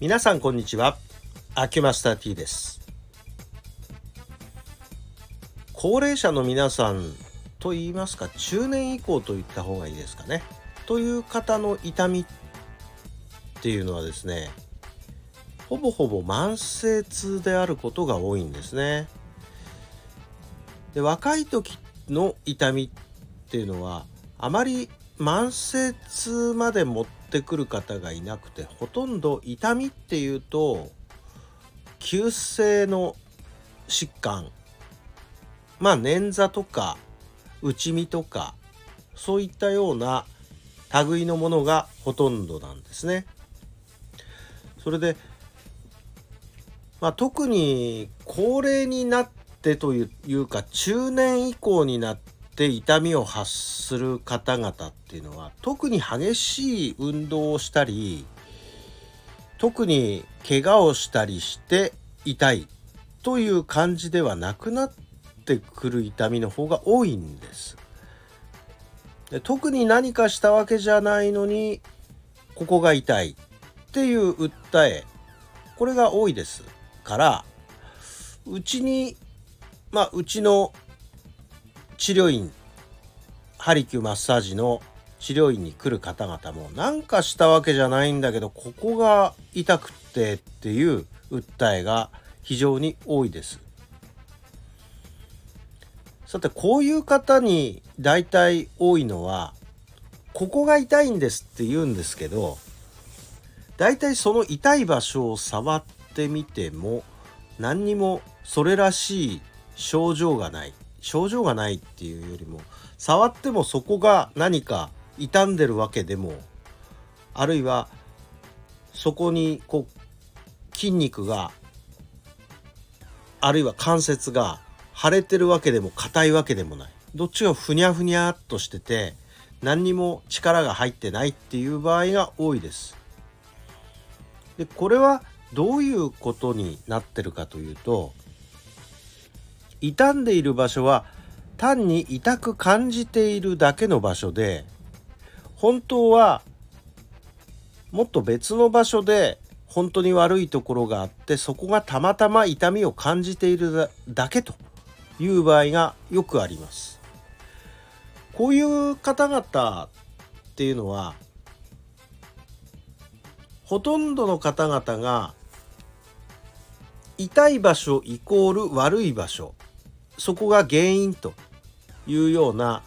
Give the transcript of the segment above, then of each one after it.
皆さんこんにちは。アキュマスター T です。高齢者の皆さんと言いますか中年以降と言った方がいいですかね。という方の痛みっていうのはですねほぼほぼ慢性痛であることが多いんですね。で若い時の痛みっていうのはあまり慢性痛まで持っててくる方がいなくてほとんど痛みっていうと急性の疾患まあ捻挫とか内身とかそういったような類のものがほとんどなんですね。それで、まあ、特に高齢になってというか中年以降になって痛みを発する方々っていうのは特に激しい運動をしたり特に怪我をしたりして痛いという感じではなくなってくる痛みの方が多いんです。で特に何かしたわけじゃないのにここが痛いっていう訴えこれが多いですからうちにまあうちの治療院ハリキューマッサージの治療院に来る方々も何かしたわけじゃないんだけどここが痛くってっていう訴えが非常に多いです。さてこういう方に大体多いのはここが痛いんですって言うんですけど大体その痛い場所を触ってみても何にもそれらしい症状がない症状がないっていうよりも触ってもそこが何か傷んでるわけでもあるいはそこにこう筋肉があるいは関節が腫れてるわけでも硬いわけでもない。どっちがふにゃふにゃっとしてて何にも力が入ってないっていう場合が多いです。でこれはどういうことになってるかというと傷んでいる場所は単に痛く感じているだけの場所で本当はもっと別の場所で本当に悪いところがあってそこがたまたま痛みを感じているだけという場合がよくあります。こういう方々っていうのはほとんどの方々が痛い場所イコール悪い場所そこが原因というような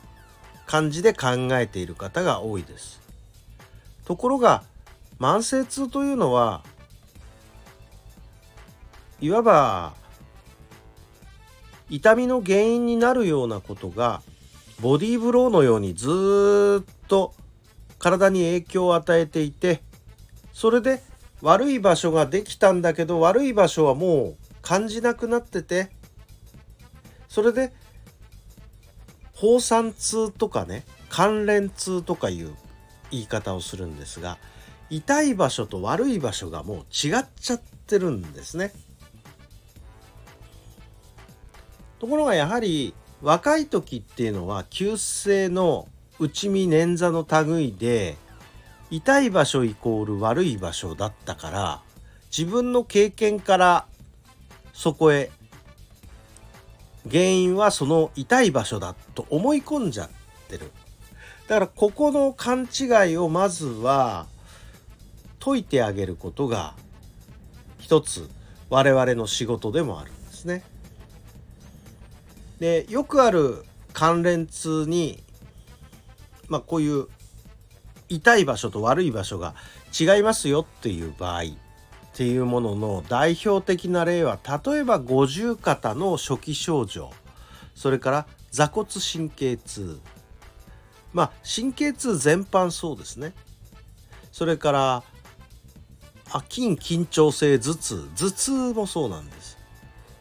感じで考えている方が多いです。ところが慢性痛というのはいわば痛みの原因になるようなことがボディーブローのようにずっと体に影響を与えていてそれで悪い場所ができたんだけど悪い場所はもう感じなくなっててそれで放散痛とかね関連痛とかいう言い方をするんですが痛い場所と悪い場所がもう違っちゃってるんですね。ところがやはり若い時っていうのは急性の内身捻挫の類で痛い場所イコール悪い場所だったから自分の経験からそこへ原因はその痛い場所だと思い込んじゃってるだからここの勘違いをまずは解いてあげることが一つ我々の仕事でもあるんですね。でよくある関連痛にまあこういう痛い場所と悪い場所が違いますよっていう場合っていうものの代表的な例は例えば五十肩の初期症状。それから座骨神経痛。まあ神経痛全般そうですね。それからあ筋緊張性頭痛。頭痛もそうなんです。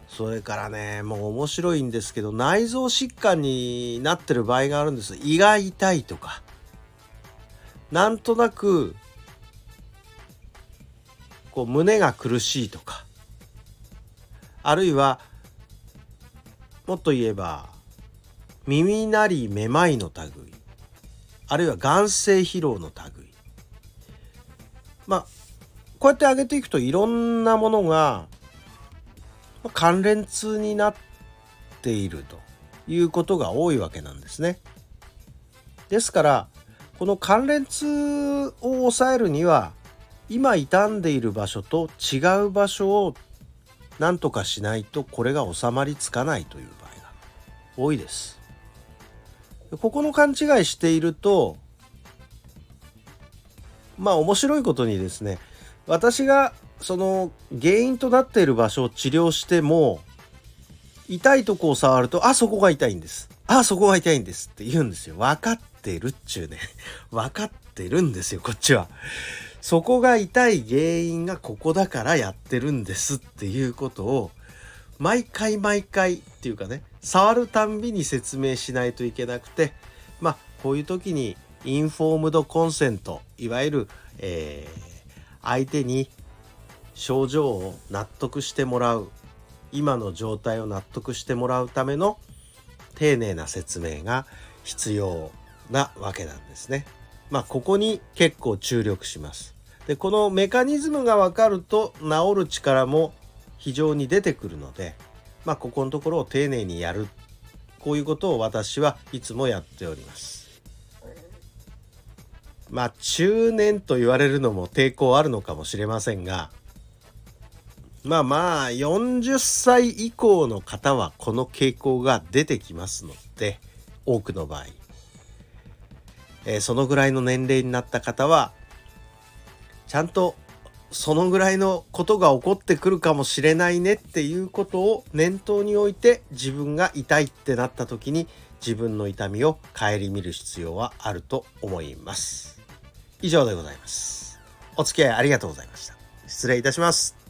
それからねもう面白いんですけど内臓疾患になってる場合があるんです。胃が痛いとか。なんとなくこう胸が苦しいとかあるいはもっと言えば耳鳴りめまいの類あるいは眼性疲労の類まあこうやって上げていくといろんなものが関連痛になっているということが多いわけなんですね。ですからこの関連痛を抑えるには今傷んでいる場所と違う場所を何とかしないとこれが収まりつかないという場合が多いです。ここの勘違いしているとまあ面白いことにですね私がその原因となっている場所を治療しても痛いとこを触るとあそこが痛いんです。あそこが痛いんですって言うんですよ。分かってるっちゅうね。分かってるんですよこっちは。そこが痛い原因がここだからやってるんですっていうことを毎回毎回っていうかね触るたんびに説明しないといけなくてまあこういう時にインフォームドコンセントいわゆる、えー、相手に症状を納得してもらう今の状態を納得してもらうための丁寧な説明が必要なわけなんですね。まあここに結構注力します。でこのメカニズムが分かると治る力も非常に出てくるのでまあここのところを丁寧にやるこういうことを私はいつもやっております。まあ中年と言われるのも抵抗あるのかもしれませんがまあまあ40歳以降の方はこの傾向が出てきますので多くの場合、えー、そのぐらいの年齢になった方はちゃんとそのぐらいのことが起こってくるかもしれないねっていうことを念頭に置いて自分が痛いってなった時に自分の痛みを顧みる必要はあると思います。以上でございます。お付き合いありがとうございました。失礼いたします。